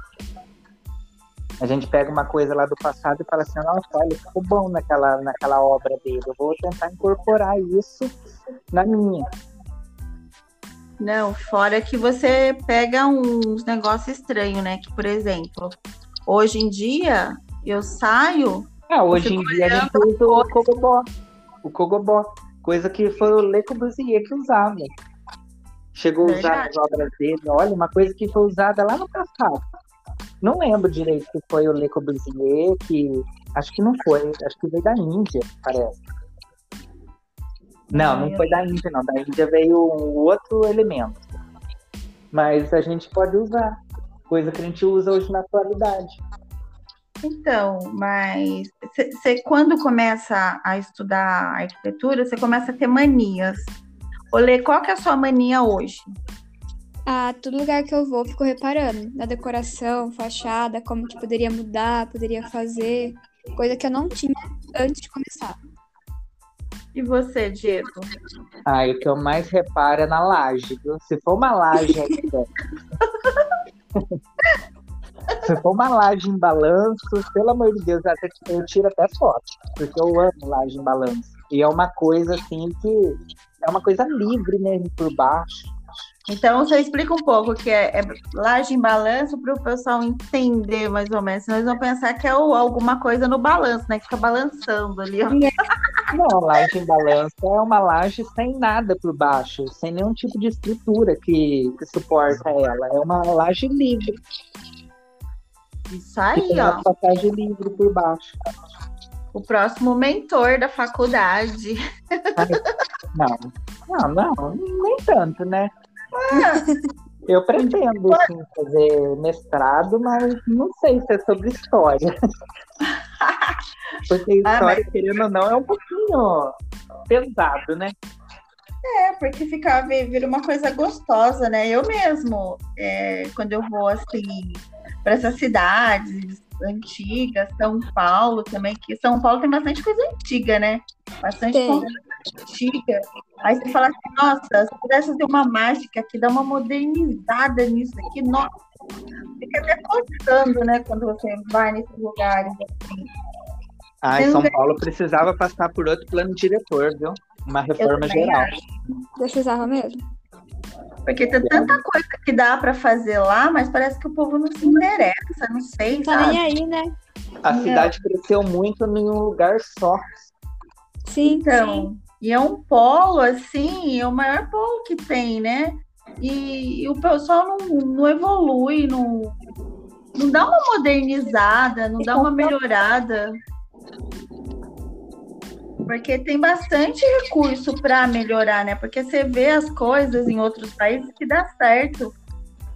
A gente pega uma coisa lá do passado e fala assim, nossa, olha, ficou bom naquela, naquela obra dele, eu vou tentar incorporar isso na minha. Não, fora que você pega uns negócios estranhos, né, que, por exemplo, hoje em dia, eu saio, Ah, hoje em dia a gente usa o cogobó. O cogobó. Coisa que foi o Le Corbusier que usava. Chegou a usar as obras dele. Olha, uma coisa que foi usada lá no passado. Não lembro direito se foi o Le Corbusier, que. Acho que não foi. Acho que veio da Índia, parece. Não, não foi da Índia, não. Da Índia veio um outro elemento. Mas a gente pode usar. Coisa que a gente usa hoje na atualidade. Então, mas você quando começa a estudar arquitetura, você começa a ter manias. Olê, qual que é a sua mania hoje? A todo lugar que eu vou, fico reparando. Na decoração, fachada, como que poderia mudar, poderia fazer. Coisa que eu não tinha antes de começar. E você, Diego? Ah, o que eu mais reparo é na laje, viu? Se for uma laje ainda. Se for uma laje em balanço, pelo amor de Deus, até que eu tiro até foto, porque eu amo laje em balanço. E é uma coisa assim que é uma coisa livre, né? Por baixo. Então, você explica um pouco o que é, é laje em balanço para o pessoal entender mais ou menos. Senão eles vão pensar que é o- alguma coisa no balanço, né? Que fica balançando ali, ó. Não, laje em balanço é uma laje sem nada por baixo, sem nenhum tipo de estrutura que, que suporta ela. É uma laje livre, Isso aí, tem ó. uma passagem livre por baixo. O próximo mentor da faculdade. Não, não, não, nem tanto, né? Eu pretendo, sim, fazer mestrado, mas não sei se é sobre história. Porque Ah, história, querendo ou não, é um pouquinho pesado, né? É, porque fica, vi- vira uma coisa gostosa, né? Eu mesmo, é, quando eu vou assim para essas cidades antigas, São Paulo também, que São Paulo tem bastante coisa antiga, né? Bastante Tem. Antiga. Aí você fala assim, nossa, se pudesse fazer uma mágica aqui, dar uma modernizada nisso aqui, nossa, fica até coçando, né? Quando você vai nesses lugares. assim. Ah, São Paulo precisava passar por outro plano diretor, viu? Uma reforma geral. acho. Precisava mesmo. Porque tem tanta coisa que dá para fazer lá, mas parece que o povo não se interessa, não sei, Não tá sabe? nem aí, né? A Não. cidade cresceu muito em um lugar só. Sim, sim. E é um polo, assim, é o maior polo que tem, né? E, e o pessoal não, não evolui, não, não dá uma modernizada, não dá uma melhorada. Porque tem bastante recurso para melhorar, né? Porque você vê as coisas em outros países que dá certo.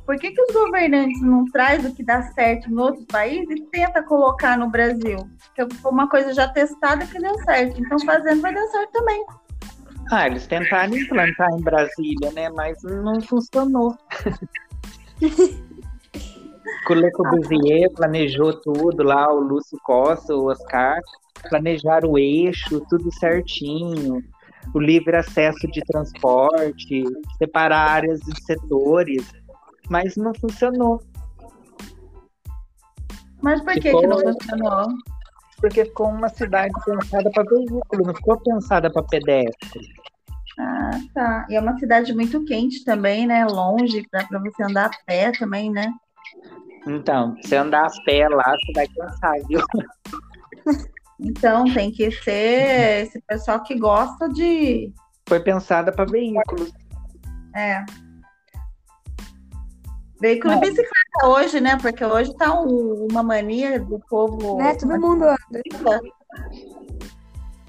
Por que, que os governantes não trazem o que dá certo em outros países e tenta colocar no Brasil? Porque foi uma coisa já testada que deu certo. Então, fazendo vai dar certo também. Ah, eles tentaram implantar em Brasília, né? Mas não funcionou. o Le Corbusier planejou tudo lá, o Lúcio Costa, o Oscar, planejaram o eixo, tudo certinho, o livre acesso de transporte, separar áreas de setores, mas não funcionou, Mas por que, que não funcionou? porque ficou uma cidade pensada para veículo, não ficou pensada para pedestre. Ah, tá. E é uma cidade muito quente também, né? Longe, para você andar a pé também, né? Então, se andar a pé lá, você vai cansar, viu? Então tem que ser esse pessoal que gosta de. Foi pensada para veículos. É. Veículo e bicicleta hoje, né? Porque hoje tá um- uma mania do povo. Né? Todo mundo anda.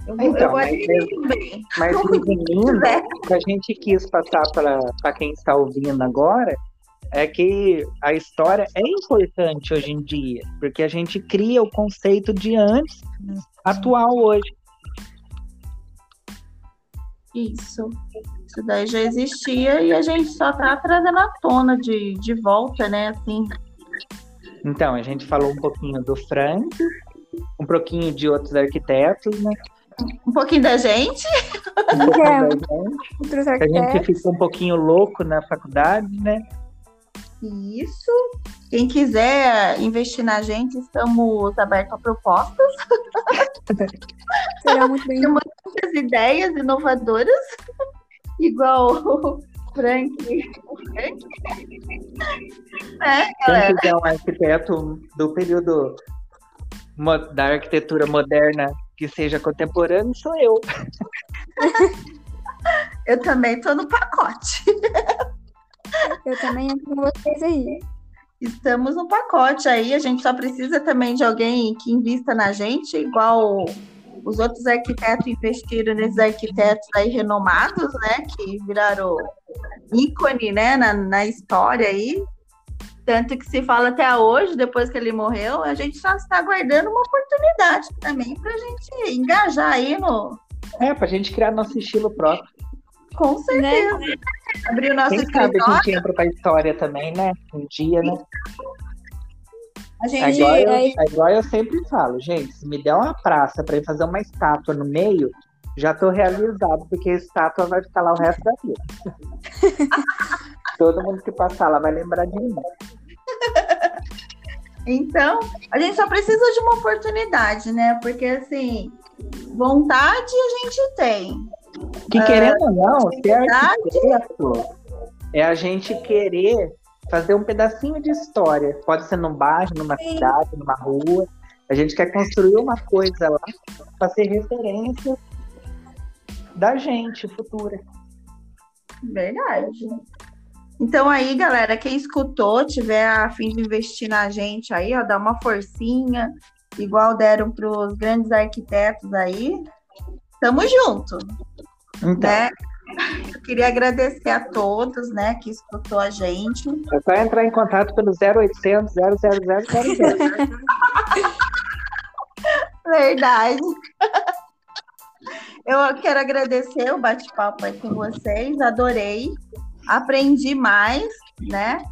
Eu, Então, eu mas. Mas resumindo, o que a gente quis passar para quem está ouvindo agora é que a história é importante hoje em dia, porque a gente cria o conceito de antes, atual hoje. Isso. Isso daí já existia e a gente só tá trazendo à tona de, de volta, né? Assim. Então, a gente falou um pouquinho do Frank, um pouquinho de outros arquitetos, né? Um pouquinho da gente. Um pouquinho É. da gente. A gente ficou um pouquinho louco na faculdade, né? Isso. Quem quiser investir na gente, estamos abertos a propostas, Será muito bem. muitas ideias inovadoras, igual o Frank. Frank. É, Quem galera. quiser um arquiteto do período da arquitetura moderna que seja contemporâneo, sou eu. Eu também estou no pacote. Eu também entro com vocês aí. Estamos no pacote aí. A gente só precisa também de alguém que invista na gente, igual os outros arquitetos investiram nesses arquitetos aí renomados, né? Que viraram ícone, né? Na, na história aí. Tanto que se fala até hoje, depois que ele morreu, a gente só está aguardando uma oportunidade também para a gente engajar aí no. É, pra gente criar nosso estilo próprio. Com certeza. Abrir o nosso Quem sabe a escritório. gente entra pra história também, né? Um dia, né? A gente. Agora eu, aí- agora eu sempre falo, gente, se me der uma praça pra ir fazer uma estátua no meio, já tô realizado, porque a estátua vai ficar lá o resto da vida. Todo mundo que passar lá vai lembrar de mim. Então, a gente só precisa de uma oportunidade, né? Porque assim, vontade a gente tem. Que querendo ou não, ser arquiteto é a gente querer fazer um pedacinho de história. Pode ser num bairro, numa cidade, numa rua. A gente quer construir uma coisa lá para ser referência da gente futura. Verdade. Então aí, galera, quem escutou, tiver a fim de investir na gente aí, ó, dá uma forcinha, igual deram para os grandes arquitetos aí. Tamo junto, Então, né? Eu queria agradecer a todos, né, que escutou a gente. É só entrar em contato pelo 0800 000 Verdade. Eu quero agradecer o bate-papo aí com vocês, adorei, aprendi mais, né?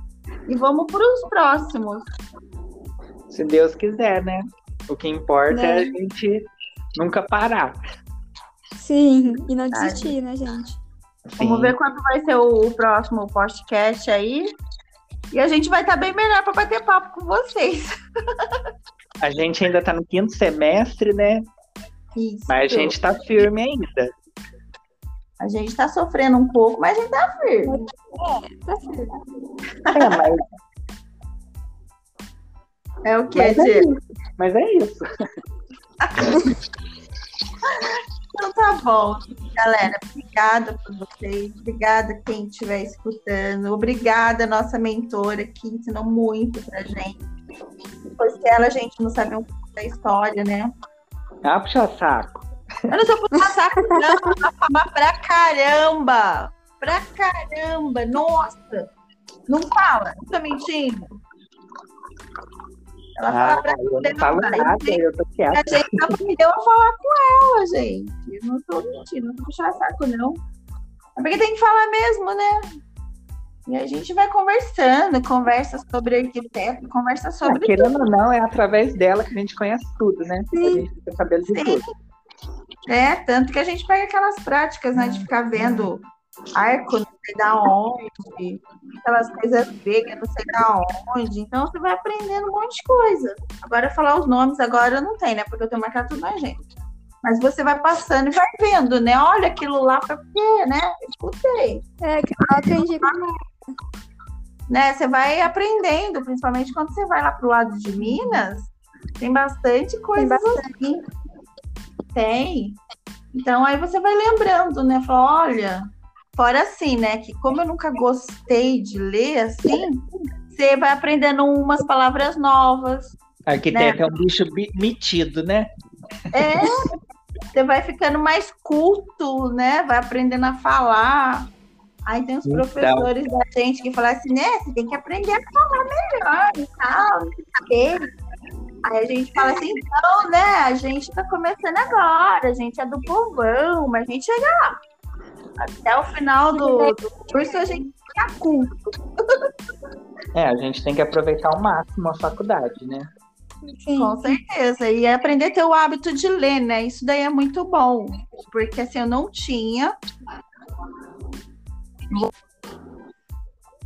E vamos para os próximos. Se Deus quiser, né? O que importa Né? é a gente nunca parar. Sim, e não desistir, né, gente? Vamos Sim. ver quando vai ser o, o próximo podcast aí. E a gente vai estar bem melhor para bater papo com vocês. A gente ainda tá no quinto semestre, né? Isso. Mas a gente tá firme ainda. A gente tá sofrendo um pouco, mas a gente tá firme. Tá certo. É, mas, É o que, mas, é mas é isso. Então tá bom, galera. Obrigada por vocês. Obrigada quem estiver escutando. Obrigada, nossa mentora, que ensinou muito pra gente. Depois que ela, a gente não sabe um pouco da história, né? Ah, puxa saco. Eu não sou puxar saco, não. Pra caramba. Pra caramba. Nossa. Não fala. Não tô mentindo. Ela fala Ah, pra eu não falo nada, eu tô A quieta. gente aprendeu a falar com ela, gente. Não tô mentindo, não tô puxar saco, não. É porque tem que falar mesmo, né? E a gente vai conversando, conversa sobre arquiteto, conversa Ah, sobre querendo ou não, é através dela que a gente conhece tudo, né? A gente fica sabendo de Sim. tudo. É, tanto que a gente pega aquelas práticas, né, de ficar vendo arco, não sei da onde, aquelas coisas gregas, não sei da onde. Então você vai aprendendo um monte de coisa. Agora falar os nomes agora não tem, né? Porque eu tenho marcado tudo na agenda. Mas você vai passando e vai vendo, né? Olha aquilo lá pra quê, né? Eu Escutei. É, que eu aprendi Né? Você vai aprendendo, principalmente quando você vai lá pro lado de Minas, tem bastante coisa assim. Tem. Então aí você vai lembrando, né? Fala, olha, fora assim, né? Que como eu nunca gostei de ler assim, você vai aprendendo umas palavras novas. Arquiteto Né? é um bicho bi- metido, né? É, você vai ficando mais culto, né? Vai aprendendo a falar. Aí tem os Então. professores da gente que falam assim, né? Você tem que aprender a falar melhor e tal, não sei. Aí a gente fala assim, então, né? A gente tá começando agora, a gente é do povão, mas a gente chega lá. Até o final do, do curso a gente fica culto. É, a gente tem que aproveitar ao máximo a faculdade, né? Sim. Com certeza. E aprender a ter o hábito de ler, né? Isso daí é muito bom. Porque assim, eu não tinha.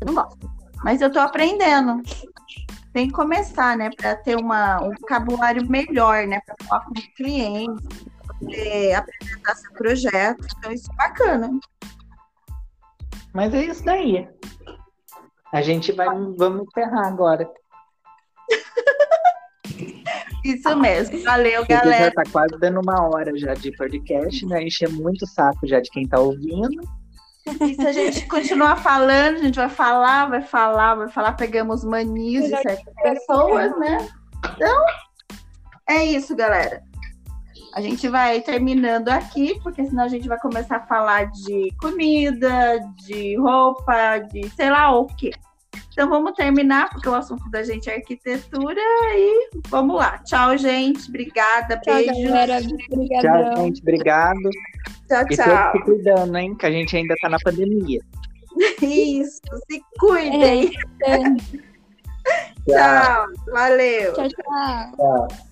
Eu não gosto. Mas eu tô aprendendo. Tem que começar, né? Para ter uma, um vocabulário melhor, né? Para falar com os clientes, poder apresentar seu projeto. Então, isso é bacana. Mas é isso daí. A gente vai, vamos encerrar agora. Isso mesmo. Valeu, Porque já galera. tá quase dando uma hora já de podcast, né? Encher muito o saco já de quem tá ouvindo. E se a gente continuar falando, a gente vai falar, vai falar, vai falar, pegamos manias de certas pessoas, né? Então, é isso, galera. A gente vai terminando aqui, porque senão a gente vai começar a falar de comida, de roupa, de sei lá o quê. Então vamos terminar, porque o assunto da gente é arquitetura e vamos lá. Tchau, gente. Obrigada. Tchau, galera. Tchau, gente. Obrigado. Tchau, E tchau. se cuidando, hein? Que a gente ainda tá na pandemia. Isso. Se cuidem. É, Tchau. Valeu. tchau, tchau. Tchau.